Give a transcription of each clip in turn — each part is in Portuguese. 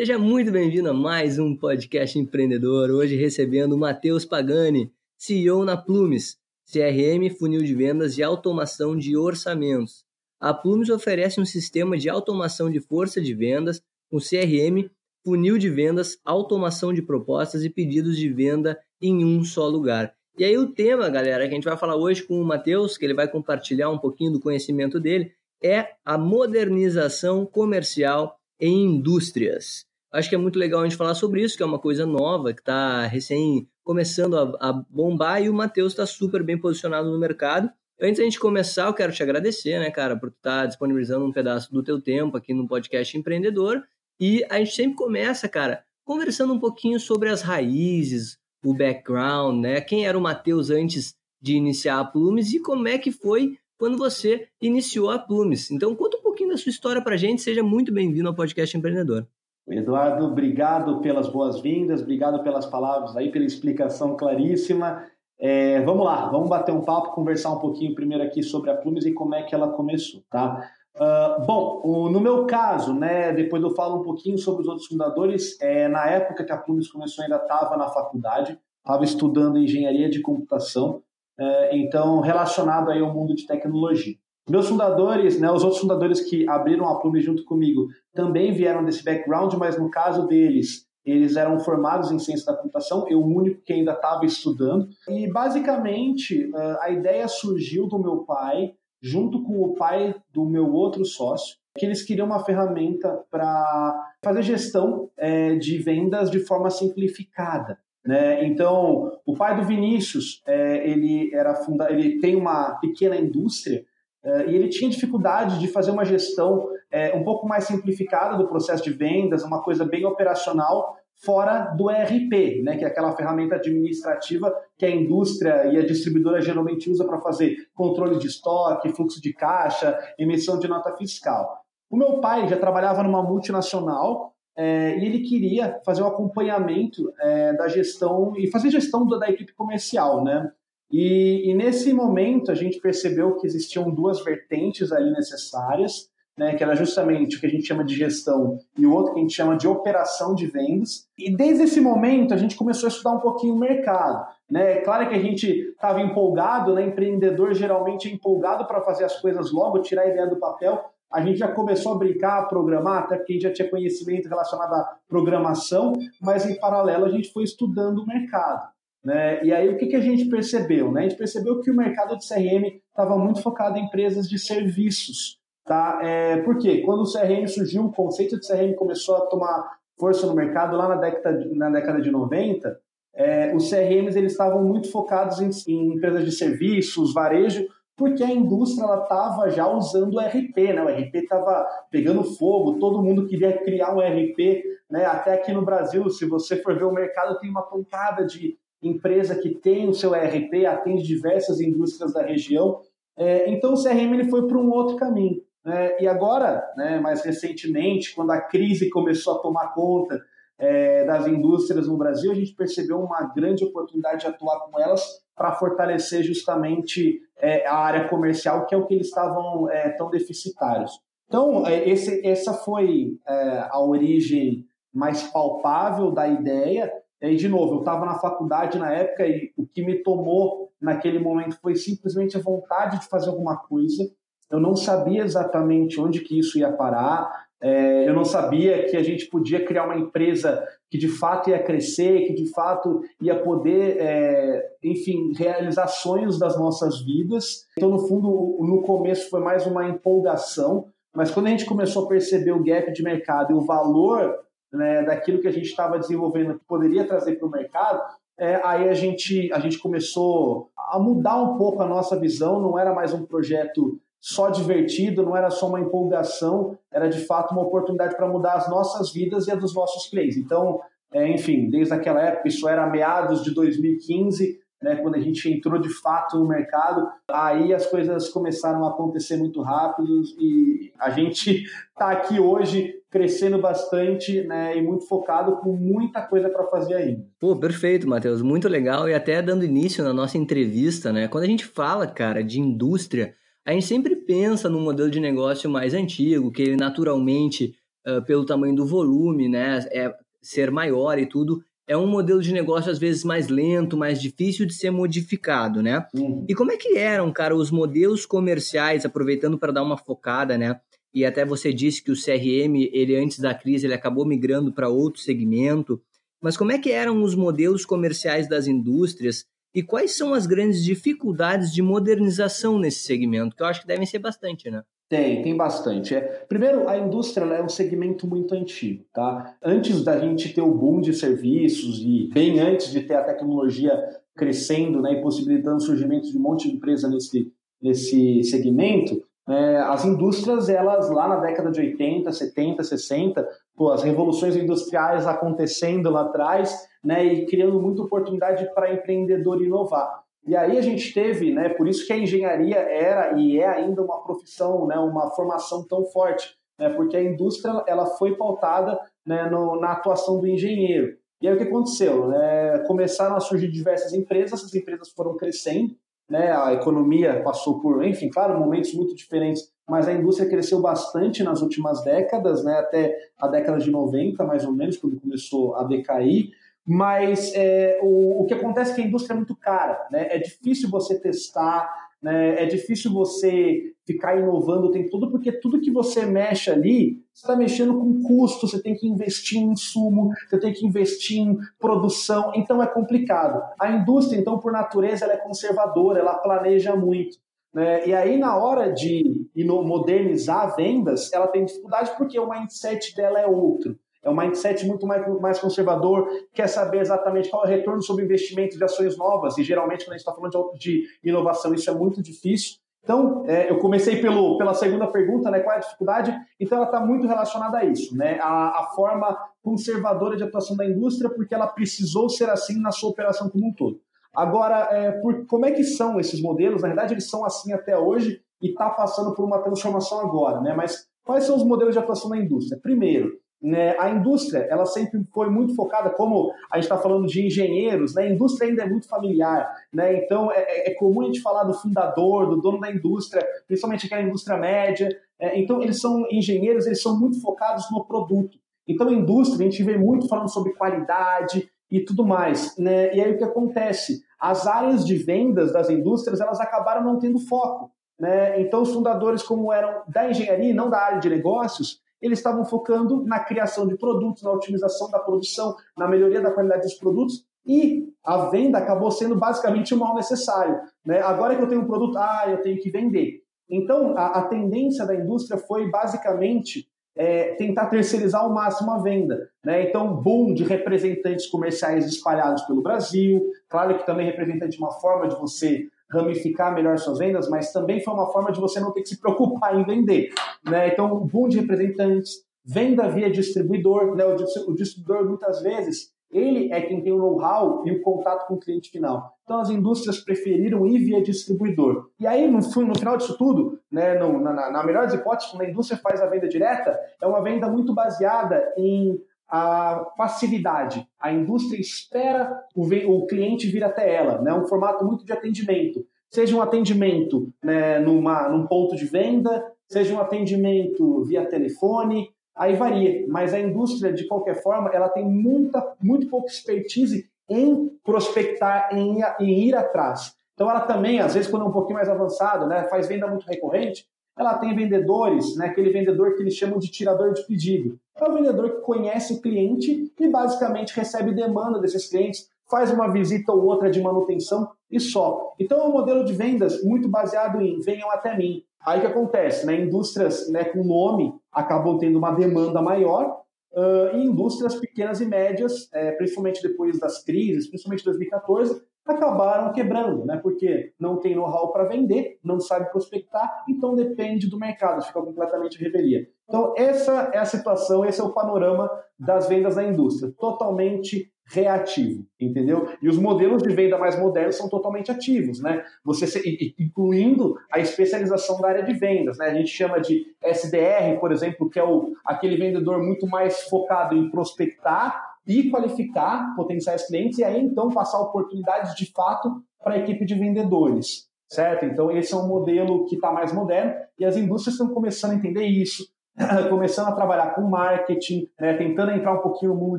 Seja muito bem-vindo a mais um podcast empreendedor. Hoje recebendo o Matheus Pagani, CEO na Plumes, CRM, funil de vendas e automação de orçamentos. A Plumes oferece um sistema de automação de força de vendas, com CRM, funil de vendas, automação de propostas e pedidos de venda em um só lugar. E aí o tema, galera, que a gente vai falar hoje com o Matheus, que ele vai compartilhar um pouquinho do conhecimento dele, é a modernização comercial em indústrias. Acho que é muito legal a gente falar sobre isso, que é uma coisa nova, que está recém começando a, a, bombar e o Matheus está super bem posicionado no mercado. Antes da gente começar, eu quero te agradecer, né, cara, por estar tá disponibilizando um pedaço do teu tempo aqui no podcast Empreendedor. E a gente sempre começa, cara, conversando um pouquinho sobre as raízes, o background, né? Quem era o Matheus antes de iniciar a Plumes e como é que foi quando você iniciou a Plumes. Então, conta um pouquinho da sua história para a gente. Seja muito bem-vindo ao Podcast Empreendedor. Eduardo, obrigado pelas boas-vindas, obrigado pelas palavras aí, pela explicação claríssima. É, vamos lá, vamos bater um papo, conversar um pouquinho primeiro aqui sobre a Plumes e como é que ela começou, tá? Uh, bom, o, no meu caso, né, depois eu falo um pouquinho sobre os outros fundadores, é, na época que a Plumes começou, ainda estava na faculdade, estava estudando engenharia de computação, é, então relacionado aí ao mundo de tecnologia. Meus fundadores, né, os outros fundadores que abriram a Plume junto comigo, também vieram desse background, mas no caso deles, eles eram formados em ciência da computação, eu o único que ainda estava estudando. E basicamente a ideia surgiu do meu pai, junto com o pai do meu outro sócio, que eles queriam uma ferramenta para fazer gestão é, de vendas de forma simplificada. Né? Então, o pai do Vinícius, é, ele era funda ele tem uma pequena indústria e ele tinha dificuldade de fazer uma gestão é, um pouco mais simplificada do processo de vendas, uma coisa bem operacional, fora do ERP, né, que é aquela ferramenta administrativa que a indústria e a distribuidora geralmente usa para fazer controle de estoque, fluxo de caixa, emissão de nota fiscal. O meu pai já trabalhava numa multinacional é, e ele queria fazer um acompanhamento é, da gestão e fazer gestão da, da equipe comercial, né? E, e, nesse momento a gente percebeu que existiam duas vertentes ali necessárias, né, que era justamente o que a gente chama de gestão e o outro que a gente chama de operação de vendas. E desde esse momento a gente começou a estudar um pouquinho o mercado. Né? É claro que a gente estava empolgado, né? empreendedor geralmente é empolgado para fazer as coisas logo, tirar a ideia do papel, a gente já começou a brincar, a programar, até porque a gente já tinha conhecimento relacionado à programação, mas em paralelo a gente foi estudando o mercado. Né? E aí o que, que a gente percebeu? Né? A gente percebeu que o mercado de CRM estava muito focado em empresas de serviços. Tá? É, por quê? Quando o CRM surgiu, o conceito de CRM começou a tomar força no mercado lá na década, na década de 90, é, os CRMs eles estavam muito focados em, em empresas de serviços, varejo, porque a indústria estava já usando o RP, né? O RP estava pegando fogo, todo mundo queria criar um RP, né? Até aqui no Brasil, se você for ver o mercado, tem uma pancada de empresa que tem o seu RP, atende diversas indústrias da região. É, então o CRM ele foi para um outro caminho. Né? E agora, né, mais recentemente, quando a crise começou a tomar conta é, das indústrias no Brasil, a gente percebeu uma grande oportunidade de atuar com elas para fortalecer justamente é, a área comercial, que é o que eles estavam é, tão deficitários. Então, é, esse, essa foi é, a origem mais palpável da ideia. E, de novo, eu estava na faculdade na época e o que me tomou naquele momento foi simplesmente a vontade de fazer alguma coisa. Eu não sabia exatamente onde que isso ia parar, é, eu não sabia que a gente podia criar uma empresa que de fato ia crescer, que de fato ia poder, é, enfim, realizar sonhos das nossas vidas. Então, no fundo, no começo foi mais uma empolgação, mas quando a gente começou a perceber o gap de mercado e o valor né, daquilo que a gente estava desenvolvendo que poderia trazer para o mercado, é, aí a gente, a gente começou a mudar um pouco a nossa visão, não era mais um projeto só divertido, não era só uma empolgação, era de fato uma oportunidade para mudar as nossas vidas e a dos nossos clientes. Então, é, enfim, desde aquela época, isso era meados de 2015, né, quando a gente entrou de fato no mercado, aí as coisas começaram a acontecer muito rápido e a gente está aqui hoje crescendo bastante né, e muito focado com muita coisa para fazer ainda. Pô, perfeito, Matheus, muito legal. E até dando início na nossa entrevista, né, quando a gente fala, cara, de indústria, a gente sempre pensa num modelo de negócio mais antigo, que ele naturalmente, uh, pelo tamanho do volume, né, é ser maior e tudo, é um modelo de negócio às vezes mais lento, mais difícil de ser modificado, né? Uhum. E como é que eram, cara, os modelos comerciais, aproveitando para dar uma focada, né? E até você disse que o CRM, ele antes da crise, ele acabou migrando para outro segmento. Mas como é que eram os modelos comerciais das indústrias e quais são as grandes dificuldades de modernização nesse segmento? Que eu acho que devem ser bastante, né? Tem, tem bastante. É, primeiro, a indústria é um segmento muito antigo. Tá? Antes da gente ter o boom de serviços e bem antes de ter a tecnologia crescendo né, e possibilitando o surgimento de um monte de empresa nesse, nesse segmento, é, as indústrias, elas lá na década de 80, 70, 60, pô, as revoluções industriais acontecendo lá atrás, né, e criando muita oportunidade para empreendedor inovar. E aí a gente teve, né, por isso que a engenharia era e é ainda uma profissão, né, uma formação tão forte, né, porque a indústria ela foi pautada né, no, na atuação do engenheiro. E aí o que aconteceu? Né, começaram a surgir diversas empresas, essas empresas foram crescendo, né, a economia passou por, enfim, claro, momentos muito diferentes, mas a indústria cresceu bastante nas últimas décadas, né, até a década de 90, mais ou menos, quando começou a decair. Mas é, o, o que acontece é que a indústria é muito cara, né? É difícil você testar, né? É difícil você ficar inovando o tempo todo, porque tudo que você mexe ali, você está mexendo com custo, você tem que investir em insumo, você tem que investir em produção, então é complicado. A indústria, então, por natureza, ela é conservadora, ela planeja muito. Né? E aí, na hora de modernizar vendas, ela tem dificuldade porque o mindset dela é outro. É um mindset muito mais, mais conservador, quer saber exatamente qual é o retorno sobre investimento de ações novas, e geralmente quando a gente está falando de, de, inovação, isso é muito difícil. Então, é, eu comecei pelo, pela segunda pergunta, né, qual é a dificuldade? Então, ela está muito relacionada a isso, né, a, a forma conservadora de atuação da indústria, porque ela precisou ser assim na sua operação como um todo. Agora, é, por, como é que são esses modelos? Na verdade, eles são assim até hoje e está passando por uma transformação agora, né? Mas quais são os modelos de atuação da indústria? Primeiro, né, a indústria ela sempre foi muito focada, como a gente está falando de engenheiros, né, a indústria ainda é muito familiar, né, então é, é, é, comum a gente falar do fundador, do dono da indústria, principalmente aquela indústria média, é, então eles são engenheiros, eles são muito focados no produto. Então a indústria, a gente vê muito falando sobre qualidade e tudo mais, né, e aí o que acontece? As áreas de vendas das indústrias, elas acabaram não tendo foco, né, então os fundadores como eram da engenharia e não da área de negócios, eles estavam focando na criação de produtos, na otimização da produção, na melhoria da qualidade dos produtos e a venda acabou sendo basicamente o mal necessário. Né? Agora que eu tenho um produto, ah, eu tenho que vender. Então, a, a tendência da indústria foi basicamente é, tentar terceirizar ao máximo a venda. Né? Então, boom de representantes comerciais espalhados pelo Brasil. Claro que também representante de uma forma de você ramificar melhor suas vendas, mas também foi uma forma de você não ter que se preocupar em vender. Né? Então, um boom de representantes, venda via distribuidor, né? o distribuidor muitas vezes ele é quem tem o know-how e o contato com o cliente final. Então as indústrias preferiram ir via distribuidor. E aí, no, no final disso tudo, né, no, na, na melhor das hipóteses, quando a indústria faz a venda direta, é uma venda muito baseada em a facilidade. A indústria espera o, o cliente vir até ela, né? um formato muito de atendimento. Seja um atendimento né, numa, num ponto de venda, seja um atendimento via telefone, aí varia. Mas a indústria, de qualquer forma, ela tem muita, muito pouca expertise em prospectar, em, em ir atrás. Então ela também, às vezes, quando é um pouquinho mais avançado, né, faz venda muito recorrente, ela tem vendedores, né, aquele vendedor que eles chamam de tirador de pedido. É o vendedor que conhece o cliente e basicamente recebe demanda desses clientes, faz uma visita ou outra de manutenção e só. Então é um modelo de vendas muito baseado em venham até mim. Aí que acontece? Né? Indústrias né, com nome acabam tendo uma demanda maior uh, e indústrias pequenas e médias, é, principalmente depois das crises, principalmente 2014, acabaram quebrando, né? Porque não tem know-how para vender, não sabe prospectar, então depende do mercado, fica completamente revelia. Então essa é a situação, esse é o panorama das vendas da indústria, totalmente reativo, entendeu? E os modelos de venda mais modernos são totalmente ativos, né? Você incluindo a especialização da área de vendas, né? A gente chama de SDR, por exemplo, que é o, aquele vendedor muito mais focado em prospectar e qualificar potenciais clientes e aí então passar oportunidades de fato para a equipe de vendedores, certo? Então esse é um modelo que está mais moderno e as indústrias estão começando a entender isso, começando a trabalhar com marketing, né, tentando entrar um pouquinho no mundo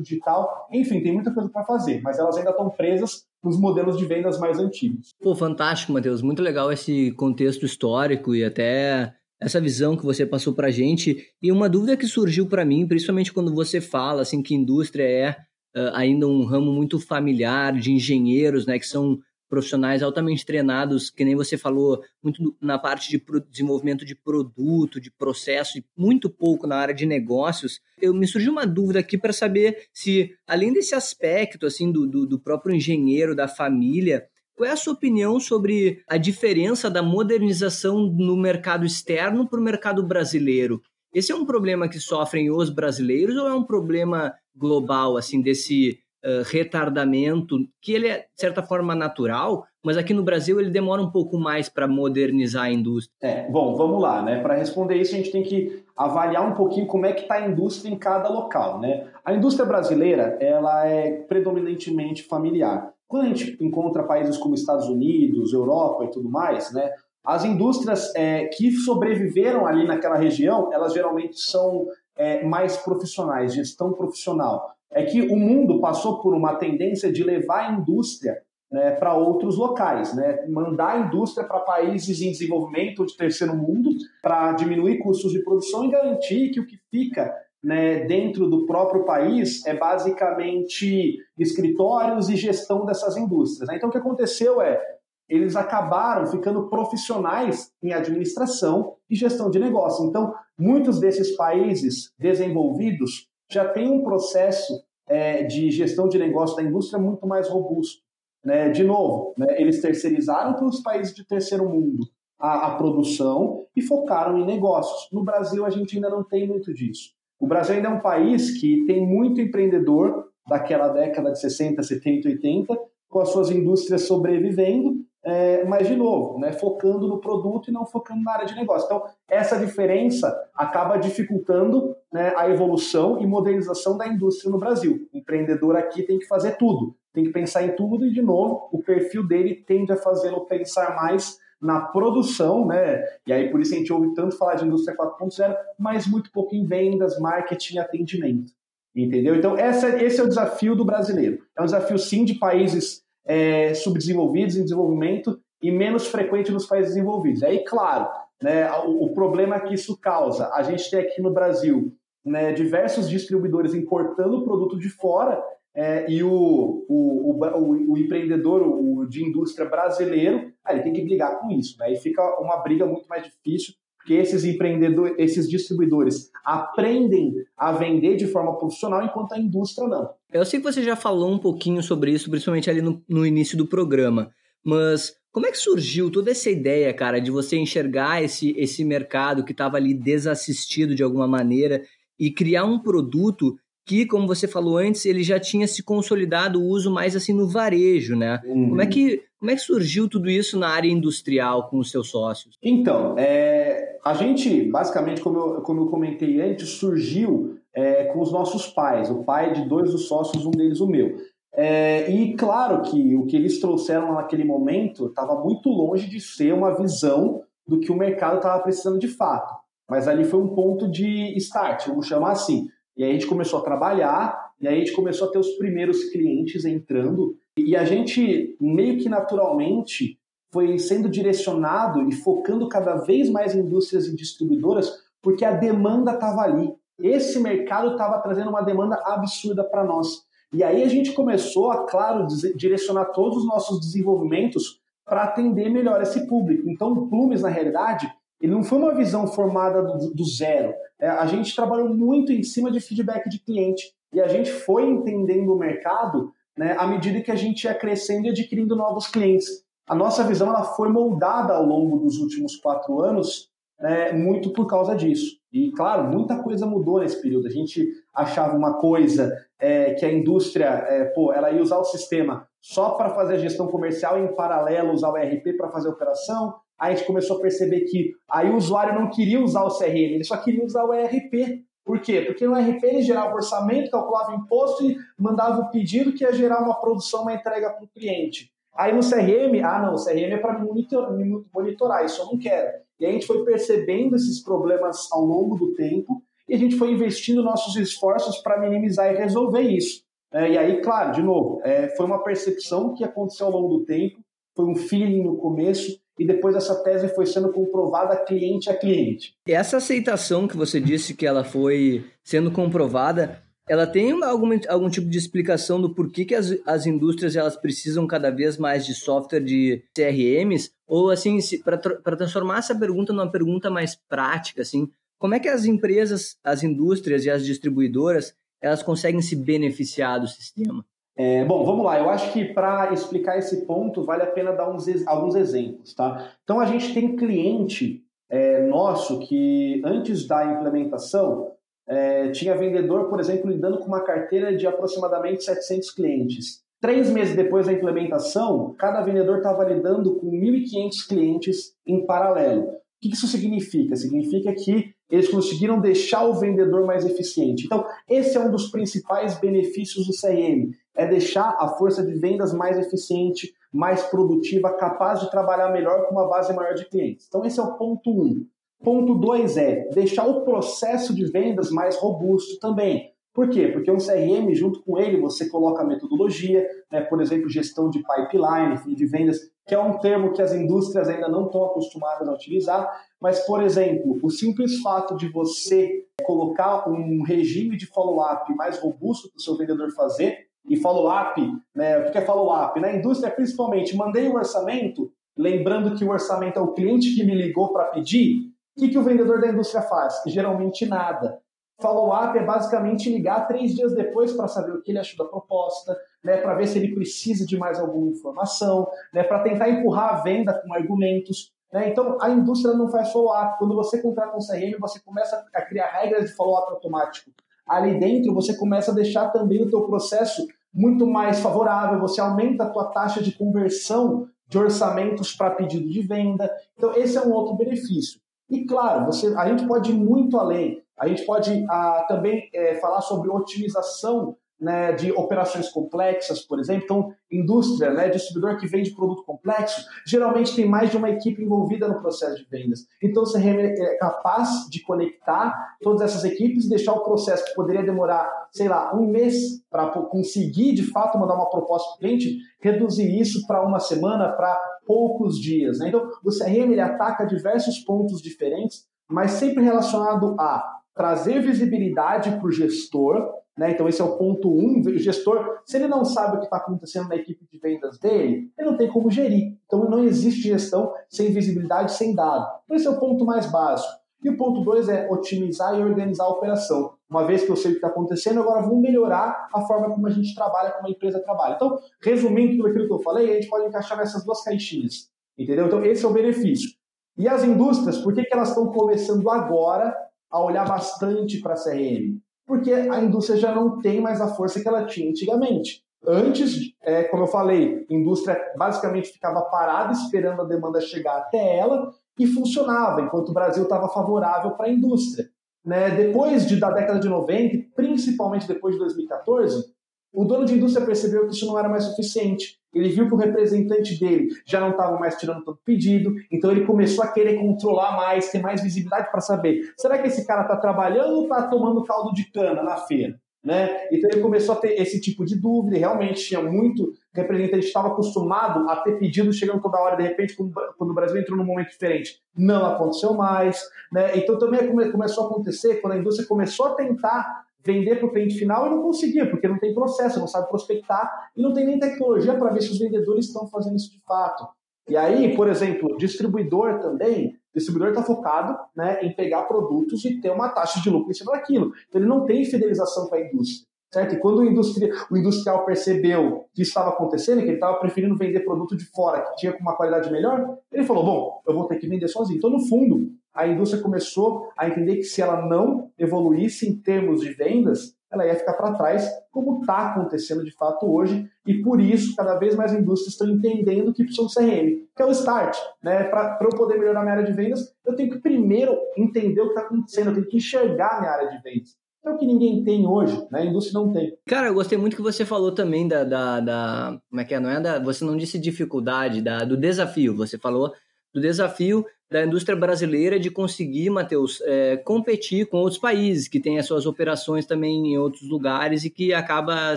digital. Enfim, tem muita coisa para fazer, mas elas ainda estão presas nos modelos de vendas mais antigos. Pô, fantástico, Matheus. Muito legal esse contexto histórico e até essa visão que você passou para a gente. E uma dúvida que surgiu para mim, principalmente quando você fala assim que indústria é uh, ainda um ramo muito familiar de engenheiros, né, que são profissionais altamente treinados, que nem você falou, muito na parte de desenvolvimento de produto, de processo, e muito pouco na área de negócios. Eu me surgiu uma dúvida aqui para saber se, além desse aspecto assim do, do, do próprio engenheiro, da família, qual é a sua opinião sobre a diferença da modernização no mercado externo para o mercado brasileiro? Esse é um problema que sofrem os brasileiros ou é um problema global, assim, desse uh, retardamento, que ele é, de certa forma, natural, mas aqui no Brasil ele demora um pouco mais para modernizar a indústria? É, bom, vamos lá, né? Para responder isso, a gente tem que avaliar um pouquinho como é que está a indústria em cada local, né? A indústria brasileira, ela é predominantemente familiar. Quando a gente encontra países como Estados Unidos, Europa e tudo mais, né? As indústrias é, que sobreviveram ali naquela região, elas geralmente são é, mais profissionais, gestão profissional. É que o mundo passou por uma tendência de levar a indústria né, para outros locais, né? mandar a indústria para países em desenvolvimento de terceiro mundo para diminuir custos de produção e garantir que o que fica né, dentro do próprio país é basicamente escritórios e gestão dessas indústrias. Né? Então, o que aconteceu é eles acabaram ficando profissionais em administração e gestão de negócio. Então, muitos desses países desenvolvidos já têm um processo é, de gestão de negócio da indústria muito mais robusto. Né? De novo, né, eles terceirizaram para os países de terceiro mundo a, a produção e focaram em negócios. No Brasil, a gente ainda não tem muito disso. O Brasil ainda é um país que tem muito empreendedor daquela década de 60, 70, 80, com as suas indústrias sobrevivendo é, mas, de novo, né, focando no produto e não focando na área de negócio. Então, essa diferença acaba dificultando né, a evolução e modernização da indústria no Brasil. O empreendedor aqui tem que fazer tudo, tem que pensar em tudo e, de novo, o perfil dele tende a fazê-lo pensar mais na produção, né? E aí por isso a gente ouve tanto falar de indústria 4.0, mas muito pouco em vendas, marketing atendimento. Entendeu? Então, essa, esse é o desafio do brasileiro. É um desafio, sim, de países é, subdesenvolvidos, em desenvolvimento, e menos frequente nos países desenvolvidos. Aí, claro, né, o, o, problema que isso causa, a gente tem aqui no Brasil né, diversos distribuidores importando produto de fora é, e o, o, o, o empreendedor o, de indústria brasileiro, ele tem que brigar com isso. Né, e fica uma briga muito mais difícil porque esses empreendedores, esses distribuidores aprendem a vender de forma profissional, enquanto a indústria não. Eu sei que você já falou um pouquinho sobre isso, principalmente ali no, no início do programa, mas como é que surgiu toda essa ideia, cara, de você enxergar esse, esse mercado que estava ali desassistido de alguma maneira e criar um produto que, como você falou antes, ele já tinha se consolidado o uso mais assim no varejo, né? Uhum. Como, é que, como é que surgiu tudo isso na área industrial com os seus sócios? Então, é, a gente, basicamente, como eu, como eu comentei antes, surgiu é, com os nossos pais. O pai de dois dos sócios, um deles o meu. É, e claro que o que eles trouxeram naquele momento estava muito longe de ser uma visão do que o mercado estava precisando de fato. Mas ali foi um ponto de start, vamos chamar assim. E aí a gente começou a trabalhar, e aí a gente começou a ter os primeiros clientes entrando, e a gente meio que naturalmente foi sendo direcionado e focando cada vez mais em indústrias e distribuidoras, porque a demanda estava ali. Esse mercado estava trazendo uma demanda absurda para nós. E aí a gente começou a, claro, direcionar todos os nossos desenvolvimentos para atender melhor esse público. Então, o Plumes, na realidade, ele não foi uma visão formada do, do zero. É, a gente trabalhou muito em cima de feedback de cliente e a gente foi entendendo o mercado né, à medida que a gente ia crescendo e adquirindo novos clientes a nossa visão ela foi moldada ao longo dos últimos quatro anos é, muito por causa disso. E, claro, muita coisa mudou nesse período. A gente achava uma coisa é, que a indústria, é, pô, ela ia usar o sistema só para fazer a gestão comercial e, em paralelo, usar o ERP para fazer a operação. A gente começou a perceber que aí o usuário não queria usar o CRM, ele só queria usar o ERP. Por quê? Porque no ERP ele gerava orçamento, calculava imposto e mandava o pedido que ia gerar uma produção, uma entrega para o cliente. Aí no CRM, ah não, o CRM é para monitorar, monitorar, isso eu não quero. E a gente foi percebendo esses problemas ao longo do tempo e a gente foi investindo nossos esforços para minimizar e resolver isso. É, e aí, claro, de novo, é, foi uma percepção que aconteceu ao longo do tempo, foi um feeling no começo e depois essa tese foi sendo comprovada cliente a cliente. Essa aceitação que você disse que ela foi sendo comprovada, ela tem algum, algum tipo de explicação do porquê que as, as indústrias elas precisam cada vez mais de software de CRMs? Ou, assim, para transformar essa pergunta numa pergunta mais prática, assim, como é que as empresas, as indústrias e as distribuidoras, elas conseguem se beneficiar do sistema? É, bom, vamos lá. Eu acho que para explicar esse ponto vale a pena dar uns, alguns exemplos, tá? Então a gente tem cliente é, nosso que antes da implementação é, tinha vendedor, por exemplo, lidando com uma carteira de aproximadamente 700 clientes. Três meses depois da implementação, cada vendedor estava lidando com 1.500 clientes em paralelo. O que isso significa? Significa que eles conseguiram deixar o vendedor mais eficiente. Então, esse é um dos principais benefícios do CRM, é deixar a força de vendas mais eficiente, mais produtiva, capaz de trabalhar melhor com uma base maior de clientes. Então, esse é o ponto um. Ponto 2 é deixar o processo de vendas mais robusto também. Por quê? Porque um CRM, junto com ele, você coloca a metodologia, né, por exemplo, gestão de pipeline, de vendas, que é um termo que as indústrias ainda não estão acostumadas a utilizar, mas, por exemplo, o simples fato de você colocar um regime de follow-up mais robusto para o seu vendedor fazer, e follow-up, né, o que é follow-up? Na indústria, principalmente, mandei o um orçamento, lembrando que o orçamento é o cliente que me ligou para pedir, o que, que o vendedor da indústria faz? Geralmente nada. Follow-up é basicamente ligar três dias depois para saber o que ele achou da proposta, né, para ver se ele precisa de mais alguma informação, né, para tentar empurrar a venda com argumentos. Né? Então, a indústria não faz follow-up. Quando você contrata um CRM, você começa a criar regras de follow-up automático. Ali dentro, você começa a deixar também o teu processo muito mais favorável, você aumenta a tua taxa de conversão de orçamentos para pedido de venda. Então, esse é um outro benefício. E claro, você, a gente pode ir muito além. A gente pode ah, também é, falar sobre otimização né, de operações complexas, por exemplo. Então, indústria, né, distribuidor que vende produto complexo, geralmente tem mais de uma equipe envolvida no processo de vendas. Então, você é capaz de conectar todas essas equipes e deixar o processo que poderia demorar, sei lá, um mês para conseguir, de fato, mandar uma proposta para o cliente, reduzir isso para uma semana, para poucos dias. Né? Então, o CRM ele ataca diversos pontos diferentes, mas sempre relacionado a trazer visibilidade para o gestor, né? Então, esse é o ponto um. O gestor, se ele não sabe o que está acontecendo na equipe de vendas dele, ele não tem como gerir. Então, não existe gestão sem visibilidade, sem dado. Então, esse é o ponto mais básico. E o ponto dois é otimizar e organizar a operação. Uma vez que eu sei o que está acontecendo, agora vamos melhorar a forma como a gente trabalha, como a empresa trabalha. Então, resumindo tudo aquilo que eu falei, a gente pode encaixar nessas duas caixinhas. Entendeu? Então, esse é o benefício. E as indústrias, por que, que elas estão começando agora a olhar bastante para a CRM? Porque a indústria já não tem mais a força que ela tinha antigamente. Antes, é, como eu falei, a indústria basicamente ficava parada esperando a demanda chegar até ela e funcionava, enquanto o Brasil estava favorável para a indústria. Né? Depois de, da década de 90, principalmente depois de 2014, o dono de indústria percebeu que isso não era mais suficiente. Ele viu que o representante dele já não estava mais tirando tanto pedido, então ele começou a querer controlar mais, ter mais visibilidade para saber: será que esse cara está trabalhando ou está tomando caldo de cana na feira? Né? Então ele começou a ter esse tipo de dúvida, e realmente tinha muito representante estava acostumado a ter pedido chegando toda hora, de repente, quando o Brasil entrou num momento diferente, não aconteceu mais. Né? Então também começou a acontecer quando a indústria começou a tentar vender para o cliente final e não conseguia, porque não tem processo, não sabe prospectar e não tem nem tecnologia para ver se os vendedores estão fazendo isso de fato. E aí, por exemplo, distribuidor também, distribuidor está focado né, em pegar produtos e ter uma taxa de lucro em cima daquilo. Então ele não tem fidelização com a indústria. Certo? E quando o, industri o industrial percebeu que estava acontecendo, que ele estava preferindo vender produto de fora, que tinha uma qualidade melhor, ele falou: bom, eu vou ter que vender sozinho. Então, no fundo, a indústria começou a entender que se ela não evoluísse em termos de vendas, ela ia ficar para trás, como está acontecendo de fato hoje, e por isso cada vez mais indústrias estão entendendo que precisam de CRM, que é o start. Né? Para eu poder melhorar minha área de vendas, eu tenho que primeiro entender o que está acontecendo, eu tenho que enxergar minha área de vendas. É o que ninguém tem hoje, né? A indústria não tem. Cara, eu gostei muito que você falou também da, da, da como é que é? Não é da, você não disse dificuldade, da, do desafio. Você falou do desafio da indústria brasileira de conseguir, Matheus, é, competir com outros países que têm as suas operações também em outros lugares e que acaba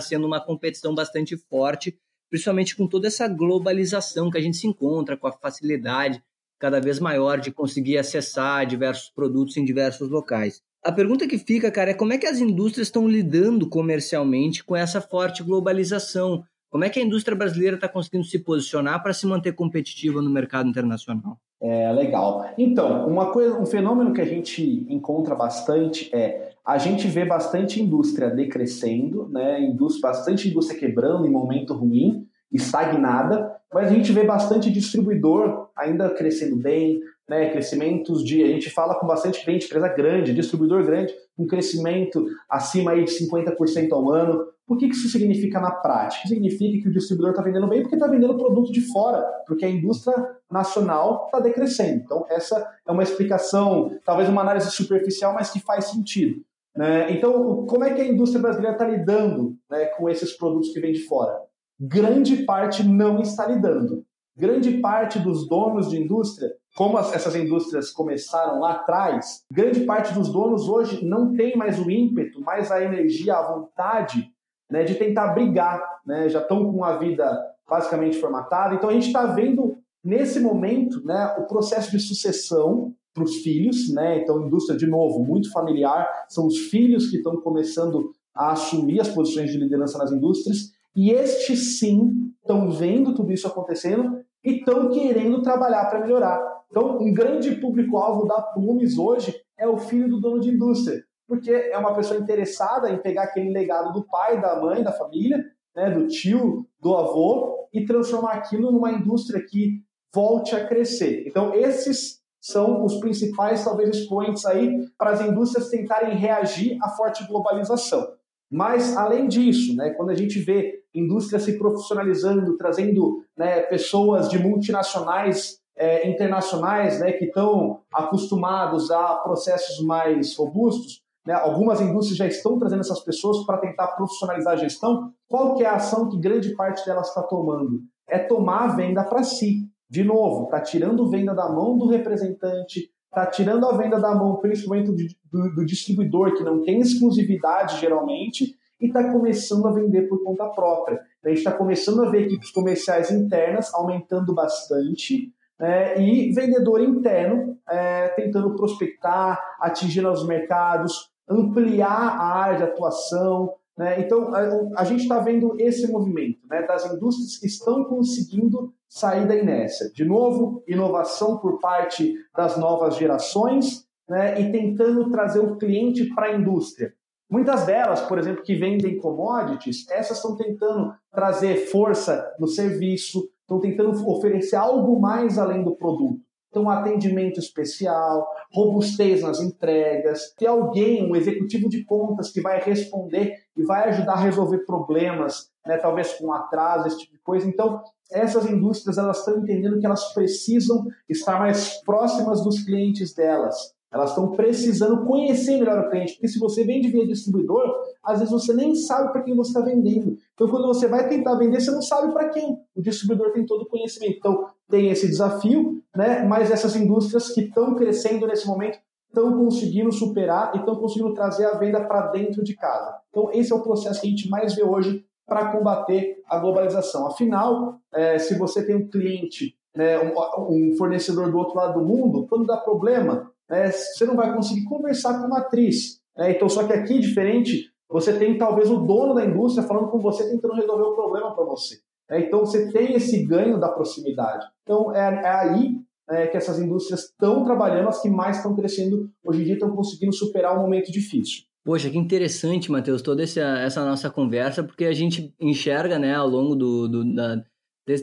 sendo uma competição bastante forte, principalmente com toda essa globalização que a gente se encontra, com a facilidade cada vez maior de conseguir acessar diversos produtos em diversos locais. A pergunta que fica, cara, é como é que as indústrias estão lidando comercialmente com essa forte globalização? Como é que a indústria brasileira está conseguindo se posicionar para se manter competitiva no mercado internacional? É legal. Então, uma coisa, um fenômeno que a gente encontra bastante é a gente vê bastante indústria decrescendo, né? Indústria, bastante indústria quebrando em momento ruim, estagnada, mas a gente vê bastante distribuidor ainda crescendo bem, né? Crescimentos de, a gente fala com bastante cliente, empresa grande, distribuidor grande, um crescimento acima aí de 50% ao ano. O que isso significa na prática? Significa que o distribuidor está vendendo bem porque está vendendo produto de fora, porque a indústria nacional está decrescendo. Então, essa é uma explicação, talvez uma análise superficial, mas que faz sentido. Né? Então, como é que a indústria brasileira está lidando né, com esses produtos que vêm de fora? Grande parte não está lidando. Grande parte dos donos de indústria, como essas indústrias começaram lá atrás, grande parte dos donos hoje não tem mais o ímpeto, mais a energia, a vontade né, de tentar brigar, né, já estão com a vida basicamente formatada. Então a gente está vendo nesse momento né, o processo de sucessão para os filhos, né? Então indústria de novo muito familiar, são os filhos que estão começando a assumir as posições de liderança nas indústrias e estes sim estão vendo tudo isso acontecendo e estão querendo trabalhar para melhorar. Então, um grande público-alvo da Plumes hoje é o filho do dono de indústria porque é uma pessoa interessada em pegar aquele legado do pai, da mãe, da família, né, do tio, do avô, e transformar aquilo numa indústria que volte a crescer. Então, esses são os principais, talvez, expoentes aí para as indústrias tentarem reagir à forte globalização. Mas, além disso, né, quando a gente vê indústria se profissionalizando, trazendo né, pessoas de multinacionais é, internacionais né, que estão acostumados a processos mais robustos, né, algumas indústrias já estão trazendo essas pessoas para tentar profissionalizar a gestão. Qual que é a ação que grande parte delas está tomando? É tomar a venda para si. De novo, está tirando venda da mão do representante, está tirando a venda da mão, principalmente do, do, do distribuidor, que não tem exclusividade geralmente, e está começando a vender por conta própria. Então, a gente está começando a ver equipes comerciais internas aumentando bastante, né, e vendedor interno é, tentando prospectar, atingir novos mercados, ampliar a área de atuação. Né? Então, a, a gente está vendo esse movimento né, das indústrias que estão conseguindo sair da inércia. De novo, inovação por parte das novas gerações né, e tentando trazer o cliente para a indústria. Muitas delas, por exemplo, que vendem commodities, essas estão tentando trazer força no serviço, estão tentando oferecer algo mais além do produto. Então, atendimento especial, robustez nas entregas, ter alguém, um executivo de contas que vai responder e vai ajudar a resolver problemas, né, talvez com atraso, esse tipo de coisa. Então, essas indústrias elas estão entendendo que elas precisam estar mais próximas dos clientes delas. Elas estão precisando conhecer melhor o cliente, porque se você vende via distribuidor, às vezes você nem sabe para quem você está vendendo. Então, quando você vai tentar vender, você não sabe para quem. O distribuidor tem todo o conhecimento. Então, tem esse desafio, né? mas essas indústrias que estão crescendo nesse momento estão conseguindo superar e estão conseguindo trazer a venda para dentro de casa. Então, esse é o processo que a gente mais vê hoje para combater a globalização. Afinal, é, se você tem um cliente, né, um, um, fornecedor do outro lado do mundo, quando dá problema, é, você não vai conseguir conversar com a matriz. Né? Então, só que aqui, diferente, você tem talvez o dono da indústria falando com você, tentando resolver o problema para você. Né? Então, você tem esse ganho da proximidade. Então, é, é aí é, que essas indústrias estão trabalhando, as que mais estão crescendo hoje em dia estão conseguindo superar um momento difícil. Poxa, que interessante, Matheus, toda essa, essa nossa conversa, porque a gente enxerga, né, ao longo do, do da,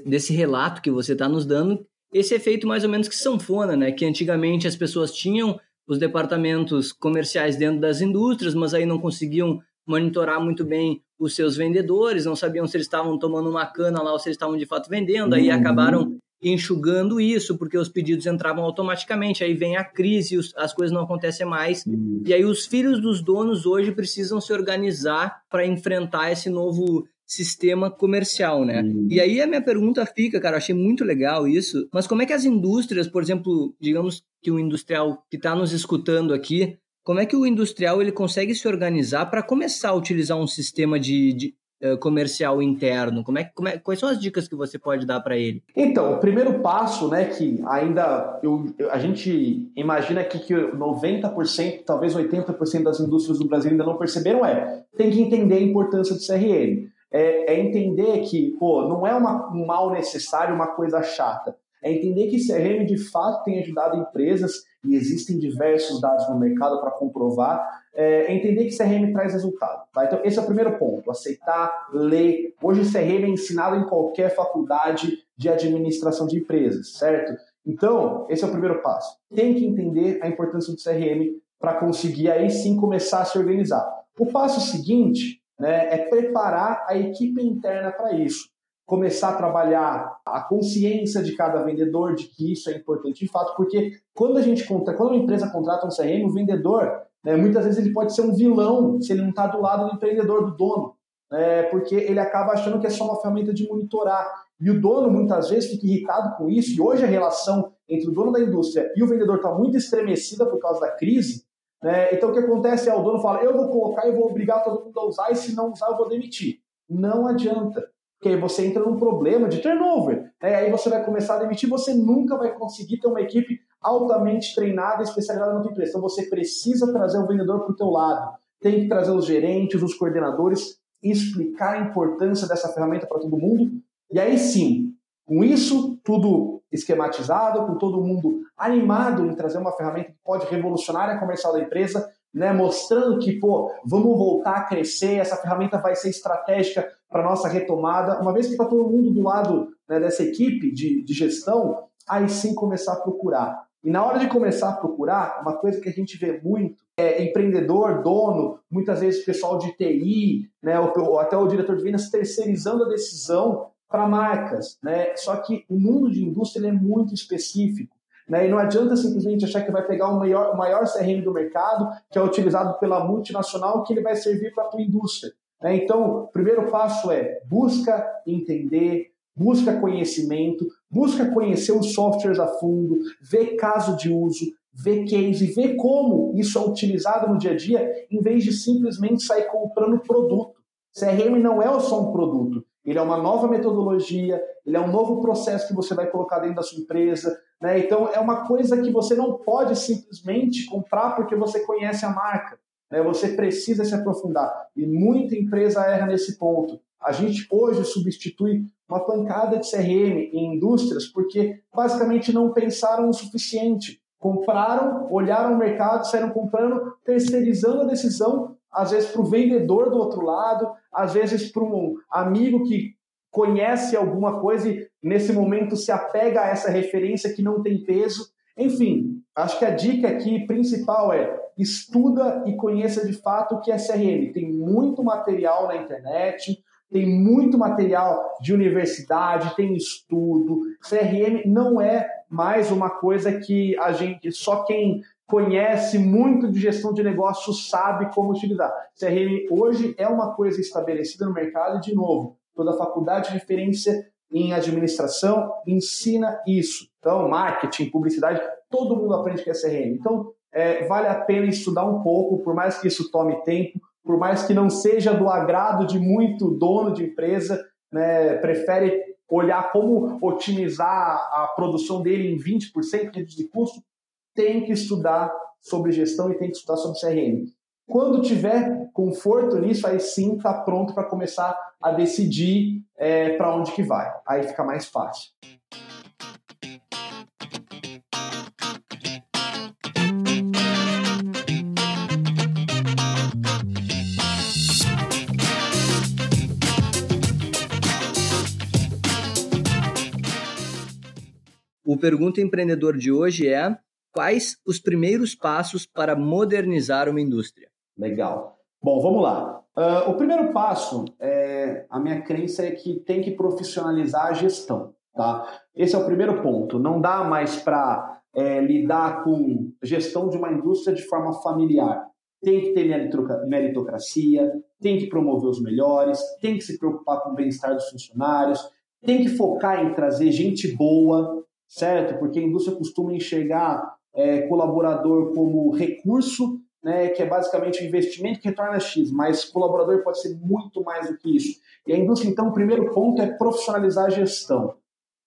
desse relato que você está nos dando, esse efeito mais ou menos que sanfona, né, que antigamente as pessoas tinham os departamentos comerciais dentro das indústrias, mas aí não conseguiam monitorar muito bem os seus vendedores, não sabiam se eles estavam tomando uma cana lá ou se eles estavam de fato vendendo, aí uhum. acabaram enxugando isso, porque os pedidos entravam automaticamente, aí vem a crise, as coisas não acontecem mais, uhum. e aí os filhos dos donos hoje precisam se organizar para enfrentar esse novo sistema comercial, né? Uhum. E aí a minha pergunta fica, cara, achei muito legal isso, mas como é que as indústrias, por exemplo, digamos que o industrial que está nos escutando aqui, como é que o industrial ele consegue se organizar para começar a utilizar um sistema de, de uh, comercial interno? Como é, como é, quais são as dicas que você pode dar para ele? Então, o primeiro passo, né, que ainda eu, a gente imagina aqui que 90%, talvez 80% das indústrias do Brasil ainda não perceberam é tem que entender a importância do CRM. É, é entender que, pô, não é uma, um mal necessário, uma coisa chata é entender que CRM de fato tem ajudado empresas e existem diversos dados no mercado para comprovar. É entender que CRM traz resultado. Tá? Então, esse é o primeiro ponto: aceitar, ler. Hoje, CRM é ensinado em qualquer faculdade de administração de empresas, certo? Então, esse é o primeiro passo. Tem que entender a importância do CRM para conseguir aí sim começar a se organizar. O passo seguinte né, é preparar a equipe interna para isso começar a trabalhar a consciência de cada vendedor de que isso é importante de fato, porque quando a gente conta, quando uma empresa contrata um CRM, o vendedor, né, muitas vezes ele pode ser um vilão se ele não está do lado do empreendedor, do dono, né, porque ele acaba achando que é só uma ferramenta de monitorar. E o dono muitas vezes fica irritado com isso, e hoje a relação entre o dono da indústria e o vendedor está muito estremecida por causa da crise. Né, então o que acontece é o dono fala: eu vou colocar e vou obrigar todo mundo a usar, e se não usar, eu vou demitir. Não adianta porque você entra num problema de turnover. Né? Aí você vai começar a demitir, você nunca vai conseguir ter uma equipe altamente treinada especializada na tua empresa. Então você precisa trazer o vendedor para o teu lado. Tem que trazer os gerentes, os coordenadores, explicar a importância dessa ferramenta para todo mundo. E aí sim, com isso tudo esquematizado, com todo mundo animado em trazer uma ferramenta que pode revolucionar a comercial da empresa, né, mostrando que, pô, vamos voltar a crescer, essa ferramenta vai ser estratégica para nossa retomada. Uma vez que está todo mundo do lado né, dessa equipe de, de gestão, aí sim começar a procurar. E na hora de começar a procurar, uma coisa que a gente vê muito é empreendedor, dono, muitas vezes pessoal de TI, né, ou, até o diretor de vendas terceirizando a decisão para marcas. Né? Só que o mundo de indústria é muito específico. Né? E não adianta simplesmente achar que vai pegar o maior, o maior CRM do mercado, que é utilizado pela multinacional, que ele vai servir para a tua indústria. Né? Então, o primeiro passo é busca entender, busca conhecimento, busca conhecer os softwares a fundo, ver caso de uso, ver case, ver como isso é utilizado no dia a dia, em vez de simplesmente sair comprando produto. CRM não é só um produto, ele é uma nova metodologia, ele é um novo processo que você vai colocar dentro da sua empresa. Né? Então, é uma coisa que você não pode simplesmente comprar porque você conhece a marca. Né? Você precisa se aprofundar. E muita empresa erra nesse ponto. A gente hoje substitui uma pancada de CRM em indústrias porque basicamente não pensaram o suficiente. Compraram, olharam o mercado, saíram comprando, terceirizando a decisão, às vezes para o vendedor do outro lado, às vezes para um amigo que conhece alguma coisa e nesse momento se apega a essa referência que não tem peso. Enfim, acho que a dica aqui principal é estuda e conheça de fato o que é CRM. Tem muito material na internet, tem muito material de universidade, tem estudo. CRM não é mais uma coisa que a gente, só quem conhece muito de gestão de negócios sabe como utilizar. CRM hoje é uma coisa estabelecida no mercado e, de novo, toda faculdade de referência em administração ensina isso. Então, marketing, publicidade, todo mundo aprende que é CRM. Então, é, vale a pena estudar um pouco, por mais que isso tome tempo, por mais que não seja do agrado de muito dono de empresa, né, prefere olhar como otimizar a produção dele em 20% de custo, tem que estudar sobre gestão e tem que estudar sobre CRM. Quando tiver conforto nisso, aí sim está pronto para começar a decidir é, para onde que vai. Aí fica mais fácil. O Pergunta Empreendedor de hoje é: quais os primeiros passos para modernizar uma indústria? Legal. Bom, vamos lá. Uh, o primeiro passo, é, a minha crença é que tem que profissionalizar a gestão. Tá? Esse é o primeiro ponto. Não dá mais para é, lidar com gestão de uma indústria de forma familiar. Tem que ter meritocracia, tem que promover os melhores, tem que se preocupar com o bem-estar dos funcionários, tem que focar em trazer gente boa, certo? Porque a indústria costuma enxergar é, colaborador como recurso né, que é basicamente um investimento que retorna X, mas colaborador pode ser muito mais do que isso. E a indústria, então, o primeiro ponto é profissionalizar a gestão.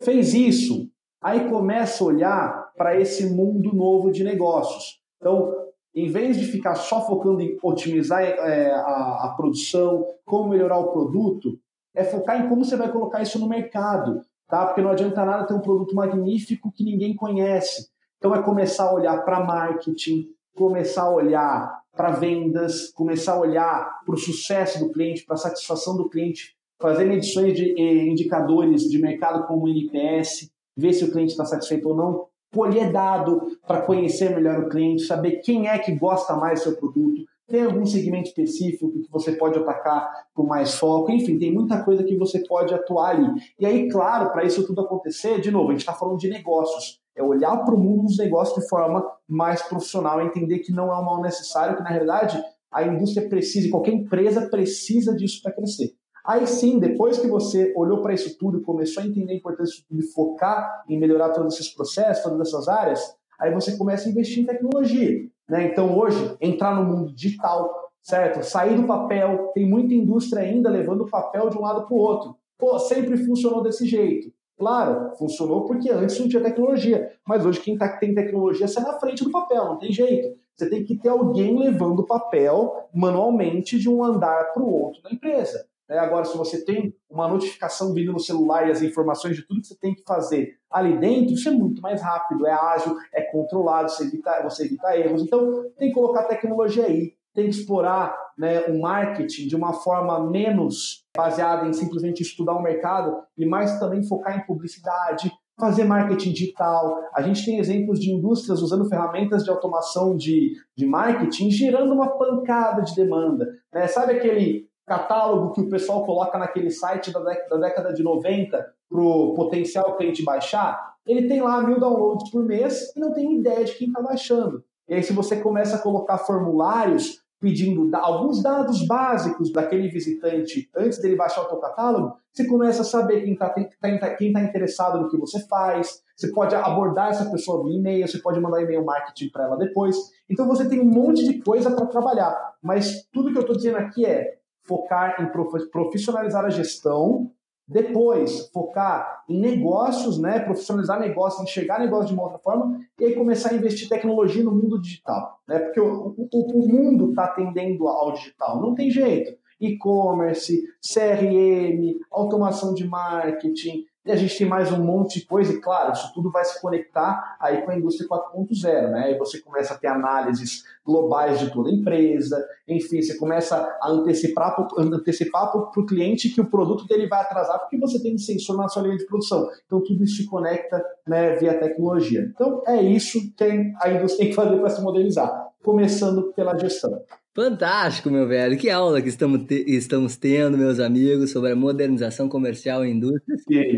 Fez isso, aí começa a olhar para esse mundo novo de negócios. Então, em vez de ficar só focando em otimizar é, a, a produção, como melhorar o produto, é focar em como você vai colocar isso no mercado, tá? Porque não adianta nada ter um produto magnífico que ninguém conhece. Então é começar a olhar para marketing, começar a olhar para vendas, começar a olhar para o sucesso do cliente, para a satisfação do cliente, fazer medições de eh, indicadores de mercado como o NPS, ver se o cliente está satisfeito ou não, colher dado para conhecer melhor o cliente, saber quem é que gosta mais do seu produto, tem algum segmento específico que você pode atacar com mais foco, enfim, tem muita coisa que você pode atuar ali. E aí, claro, para isso tudo acontecer, de novo, a gente está falando de negócios é olhar para o mundo dos negócios de forma mais profissional, entender que não é um mal necessário, que na realidade a indústria precisa, qualquer empresa precisa disso para crescer. Aí sim, depois que você olhou para isso tudo começou a entender a importância de focar em melhorar todos esses processos, todas essas áreas, aí você começa a investir em tecnologia. Né? Então hoje, entrar no mundo digital, certo? Sair do papel, tem muita indústria ainda levando o papel de um lado para o outro. Pô, sempre funcionou desse jeito. Claro, funcionou porque antes não tinha tecnologia, mas hoje quem tá, tem tecnologia sai na frente do papel, não tem jeito. Você tem que ter alguém levando o papel manualmente de um andar para o outro na empresa. É, agora, se você tem uma notificação vindo no celular e as informações de tudo que você tem que fazer ali dentro, isso é muito mais rápido, é ágil, é controlado, você evita, você evita erros. Então, tem que colocar tecnologia aí tem que explorar né, o marketing de uma forma menos baseada em simplesmente estudar o mercado e mais também focar em publicidade, fazer marketing digital. A gente tem exemplos de indústrias usando ferramentas de automação de, de marketing, gerando uma pancada de demanda. Né? Sabe aquele catálogo que o pessoal coloca naquele site da década, da década de 90 para o potencial cliente baixar? Ele tem lá mil downloads por mês e não tem ideia de quem está baixando. E aí, se você começa a colocar formulários pedindo alguns dados básicos daquele visitante antes dele baixar o teu catálogo, você começa a saber quem está tá, quem tá interessado no que você faz, você pode abordar essa pessoa via e-mail, você pode mandar e-mail marketing para ela depois. Então você tem um monte de coisa para trabalhar, mas tudo que eu estou dizendo aqui é focar em profissionalizar a gestão depois, focar em negócios, né, profissionalizar negócios, enxergar negócio de uma outra forma e aí começar a investir tecnologia no mundo digital. Né? Porque o, o, o mundo está tendendo ao digital, não tem jeito. E-commerce, CRM, automação de marketing, e a gente tem mais um monte de coisa, e claro, isso tudo vai se conectar aí com a indústria 4.0, né? E você começa a ter análises globais de toda a empresa, enfim, você começa a antecipar, para o cliente que o produto dele vai atrasar porque você tem sensor na sua linha de produção. Então tudo isso se conecta né, via tecnologia. Então é isso que a indústria tem que fazer para se modernizar, começando pela gestão. Fantástico, meu velho. Que aula que estamos, te estamos tendo, meus amigos, sobre a modernização comercial e indústria.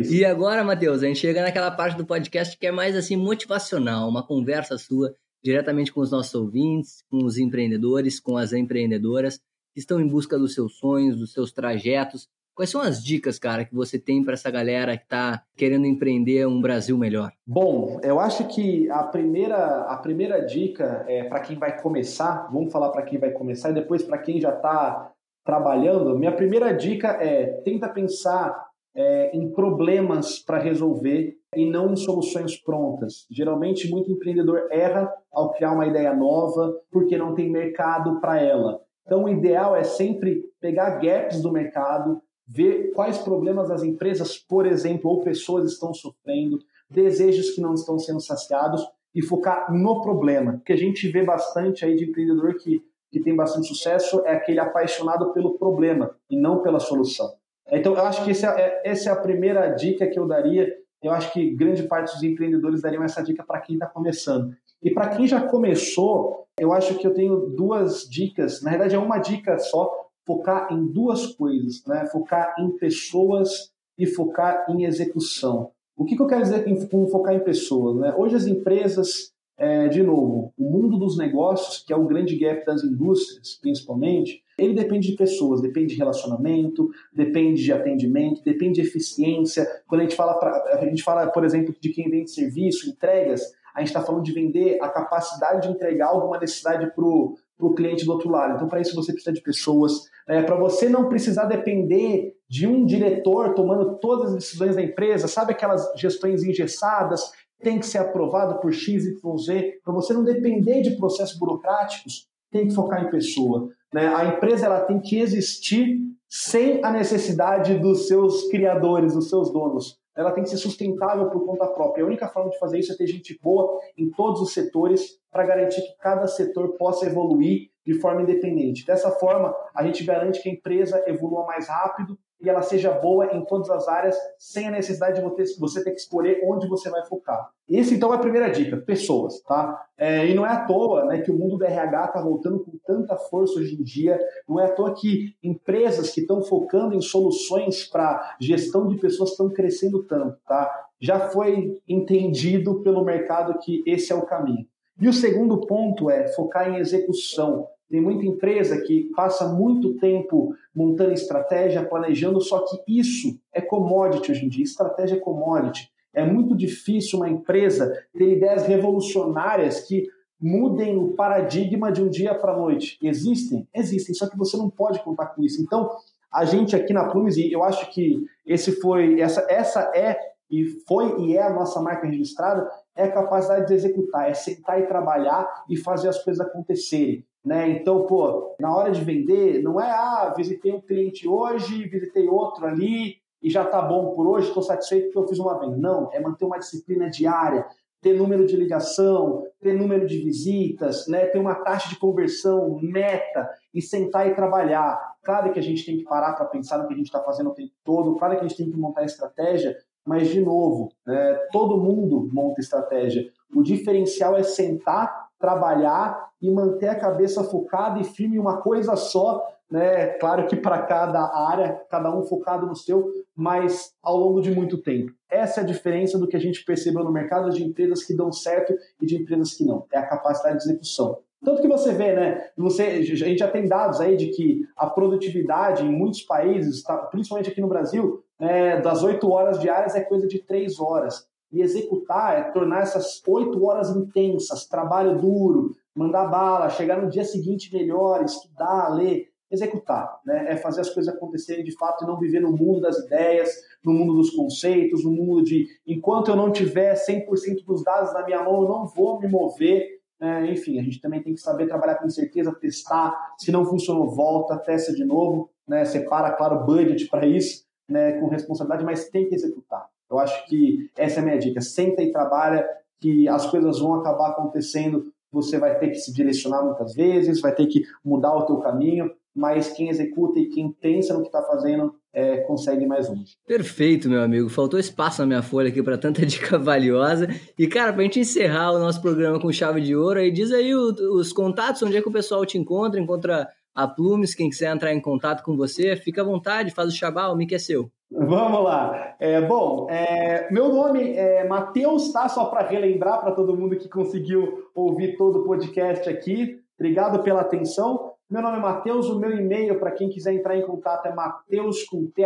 E agora, Matheus, a gente chega naquela parte do podcast que é mais assim motivacional, uma conversa sua diretamente com os nossos ouvintes, com os empreendedores, com as empreendedoras que estão em busca dos seus sonhos, dos seus trajetos. Quais são as dicas, cara, que você tem para essa galera que está querendo empreender um Brasil melhor? Bom, eu acho que a primeira, a primeira dica é para quem vai começar, vamos falar para quem vai começar e depois para quem já está trabalhando. Minha primeira dica é tenta pensar é, em problemas para resolver e não em soluções prontas. Geralmente, muito empreendedor erra ao criar uma ideia nova porque não tem mercado para ela. Então, o ideal é sempre pegar gaps do mercado, ver quais problemas as empresas, por exemplo, ou pessoas estão sofrendo, desejos que não estão sendo saciados e focar no problema. Que a gente vê bastante aí de empreendedor que, que tem bastante sucesso é aquele apaixonado pelo problema e não pela solução. Então, eu acho que essa é, essa é a primeira dica que eu daria. Eu acho que grande parte dos empreendedores dariam essa dica para quem está começando. E para quem já começou, eu acho que eu tenho duas dicas. Na verdade, é uma dica só focar em duas coisas, né? Focar em pessoas e focar em execução. O que, que eu quero dizer com focar em pessoas? Né? Hoje as empresas, é, de novo, o mundo dos negócios, que é o grande gap das indústrias, principalmente, ele depende de pessoas, depende de relacionamento, depende de atendimento, depende de eficiência. Quando a gente fala, pra, a gente fala, por exemplo, de quem vende serviço, entregas, a gente está falando de vender a capacidade de entregar alguma necessidade para o para o cliente do outro lado. Então, para isso, você precisa de pessoas. É, para você não precisar depender de um diretor tomando todas as decisões da empresa, sabe aquelas gestões engessadas, tem que ser aprovado por X, Y, Z. Para você não depender de processos burocráticos, tem que focar em pessoa. Né? A empresa ela tem que existir sem a necessidade dos seus criadores, dos seus donos ela tem que ser sustentável por conta própria. A única forma de fazer isso é ter gente boa em todos os setores para garantir que cada setor possa evoluir de forma independente. Dessa forma, a gente garante que a empresa evolua mais rápido e ela seja boa em todas as áreas, sem a necessidade de você ter que escolher onde você vai focar. Esse, então, é a primeira dica, pessoas, tá? É, e não é à toa né, que o mundo do RH está voltando com tanta força hoje em dia, não é à toa que empresas que estão focando em soluções para gestão de pessoas estão crescendo tanto, tá? Já foi entendido pelo mercado que esse é o caminho. E o segundo ponto é focar em execução. Tem muita empresa que passa muito tempo montando estratégia, planejando, só que isso é commodity hoje em dia. Estratégia é commodity. É muito difícil uma empresa ter ideias revolucionárias que mudem o paradigma de um dia para a noite. Existem? Existem, só que você não pode contar com isso. Então, a gente aqui na Plumes, e eu acho que esse foi, essa, essa é e foi e é a nossa marca registrada, é a capacidade de executar, é sentar e trabalhar e fazer as coisas acontecerem. Né? Então, pô, na hora de vender, não é, ah, visitei um cliente hoje, visitei outro ali e já tá bom por hoje, estou satisfeito porque eu fiz uma venda. Não, é manter uma disciplina diária, ter número de ligação, ter número de visitas, né? ter uma taxa de conversão, meta e sentar e trabalhar. Claro que a gente tem que parar para pensar no que a gente está fazendo o tempo todo, claro que a gente tem que montar estratégia, mas, de novo, né, todo mundo monta estratégia. O diferencial é sentar, trabalhar e manter a cabeça focada e firme em uma coisa só. Né? Claro que para cada área, cada um focado no seu, mas ao longo de muito tempo. Essa é a diferença do que a gente percebeu no mercado de empresas que dão certo e de empresas que não. É a capacidade de execução. Tanto que você vê, né? Você, a gente já tem dados aí de que a produtividade em muitos países, tá, principalmente aqui no Brasil, né, das oito horas diárias é coisa de três horas. E executar é tornar essas oito horas intensas, trabalho duro, mandar bala, chegar no dia seguinte melhor, estudar, ler, executar, né? É fazer as coisas acontecerem de fato e não viver no mundo das ideias, no mundo dos conceitos, no mundo de enquanto eu não tiver 100% dos dados na minha mão, eu não vou me mover é, enfim, a gente também tem que saber trabalhar com certeza, testar. Se não funcionou, volta, testa de novo, né? separa, claro, budget para isso, né? com responsabilidade, mas tem que executar. Eu acho que essa é a minha dica. Senta e trabalha, que as coisas vão acabar acontecendo. Você vai ter que se direcionar muitas vezes, vai ter que mudar o teu caminho, mas quem executa e quem pensa no que está fazendo é, consegue mais longe. Perfeito, meu amigo. Faltou espaço na minha folha aqui para tanta dica valiosa. E, cara, para a gente encerrar o nosso programa com chave de ouro, aí diz aí os contatos, onde é que o pessoal te encontra, encontra a Plumes, quem quiser entrar em contato com você, fica à vontade, faz o xabá, o mic é seu. Vamos lá. É, bom, é, meu nome é Matheus, tá? Só para relembrar para todo mundo que conseguiu ouvir todo o podcast aqui. Obrigado pela atenção. Meu nome é Matheus, o meu e-mail para quem quiser entrar em contato é mateus com th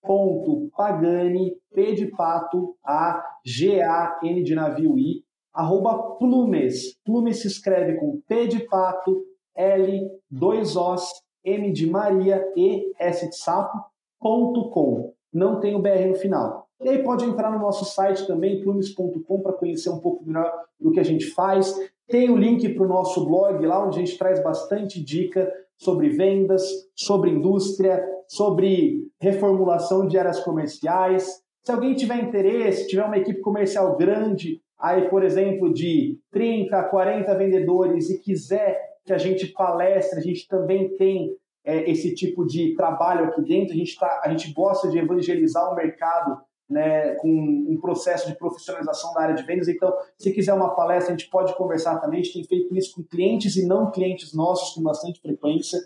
ponto pagani, p de pato, a g a n de navio i, arroba plumes. Plumes se escreve com p de pato, l, dois os, m de Maria e s de sapo, ponto com. Não tem o br no final. E aí pode entrar no nosso site também, plumes.com, para conhecer um pouco melhor do que a gente faz. Tem o link para o nosso blog lá, onde a gente traz bastante dica sobre vendas, sobre indústria, sobre reformulação de áreas comerciais. Se alguém tiver interesse, tiver uma equipe comercial grande, aí, por exemplo, de 30, 40 vendedores e quiser que a gente palestre, a gente também tem é, esse tipo de trabalho aqui dentro. A gente, tá, a gente gosta de evangelizar o mercado né, com um processo de profissionalização da área de vendas. Então, se quiser uma palestra, a gente pode conversar também. A gente tem feito isso com clientes e não clientes nossos com bastante frequência.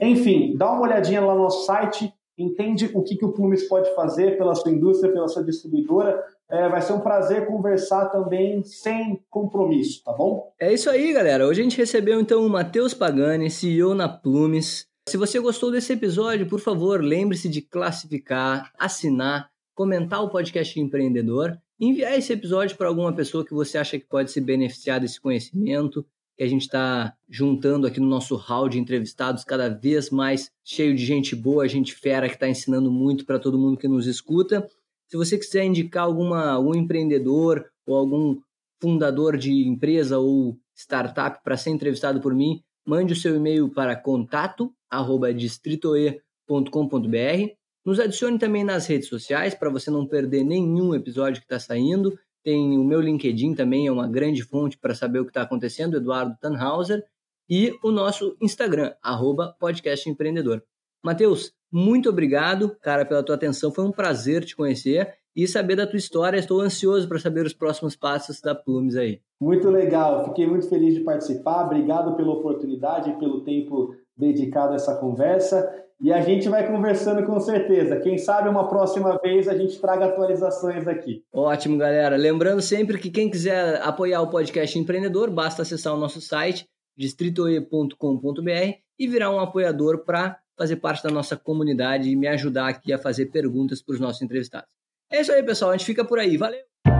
Enfim, dá uma olhadinha lá no nosso site, entende o que, que o Plumes pode fazer pela sua indústria, pela sua distribuidora. É, vai ser um prazer conversar também sem compromisso, tá bom? É isso aí, galera. Hoje a gente recebeu então o Matheus Pagani, CEO na Plumes. Se você gostou desse episódio, por favor, lembre-se de classificar, assinar comentar o podcast empreendedor, enviar esse episódio para alguma pessoa que você acha que pode se beneficiar desse conhecimento que a gente está juntando aqui no nosso hall de entrevistados, cada vez mais cheio de gente boa, gente fera que está ensinando muito para todo mundo que nos escuta. Se você quiser indicar alguma, algum empreendedor ou algum fundador de empresa ou startup para ser entrevistado por mim, mande o seu e-mail para contato@distritoe.com.br nos adicione também nas redes sociais para você não perder nenhum episódio que está saindo. Tem o meu LinkedIn também, é uma grande fonte para saber o que está acontecendo, Eduardo Tannhauser. E o nosso Instagram, arroba. Matheus, muito obrigado, cara, pela tua atenção. Foi um prazer te conhecer e saber da tua história. Estou ansioso para saber os próximos passos da Plumes aí. Muito legal, fiquei muito feliz de participar. Obrigado pela oportunidade e pelo tempo dedicado a essa conversa. E a gente vai conversando com certeza. Quem sabe uma próxima vez a gente traga atualizações aqui. Ótimo, galera. Lembrando sempre que quem quiser apoiar o podcast empreendedor, basta acessar o nosso site distritoe.com.br e virar um apoiador para fazer parte da nossa comunidade e me ajudar aqui a fazer perguntas para os nossos entrevistados. É isso aí, pessoal. A gente fica por aí. Valeu!